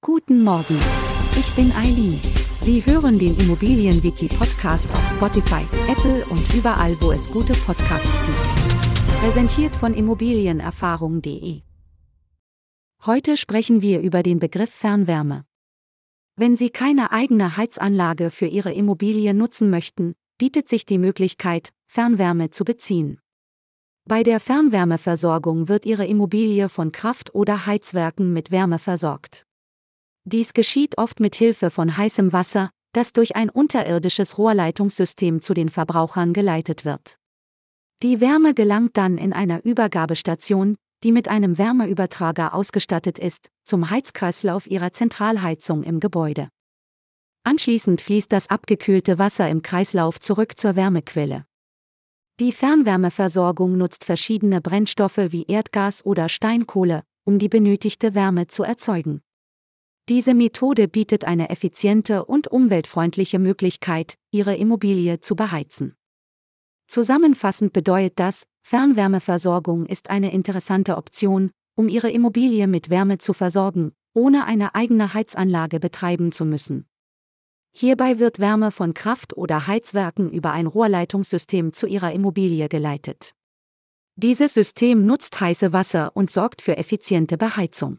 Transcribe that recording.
Guten Morgen. Ich bin Eileen. Sie hören den Immobilienwiki-Podcast auf Spotify, Apple und überall, wo es gute Podcasts gibt. Präsentiert von Immobilienerfahrung.de. Heute sprechen wir über den Begriff Fernwärme. Wenn Sie keine eigene Heizanlage für Ihre Immobilie nutzen möchten, bietet sich die Möglichkeit, Fernwärme zu beziehen. Bei der Fernwärmeversorgung wird Ihre Immobilie von Kraft- oder Heizwerken mit Wärme versorgt. Dies geschieht oft mit Hilfe von heißem Wasser, das durch ein unterirdisches Rohrleitungssystem zu den Verbrauchern geleitet wird. Die Wärme gelangt dann in einer Übergabestation, die mit einem Wärmeübertrager ausgestattet ist, zum Heizkreislauf ihrer Zentralheizung im Gebäude. Anschließend fließt das abgekühlte Wasser im Kreislauf zurück zur Wärmequelle. Die Fernwärmeversorgung nutzt verschiedene Brennstoffe wie Erdgas oder Steinkohle, um die benötigte Wärme zu erzeugen. Diese Methode bietet eine effiziente und umweltfreundliche Möglichkeit, Ihre Immobilie zu beheizen. Zusammenfassend bedeutet das, Fernwärmeversorgung ist eine interessante Option, um Ihre Immobilie mit Wärme zu versorgen, ohne eine eigene Heizanlage betreiben zu müssen. Hierbei wird Wärme von Kraft- oder Heizwerken über ein Rohrleitungssystem zu Ihrer Immobilie geleitet. Dieses System nutzt heiße Wasser und sorgt für effiziente Beheizung.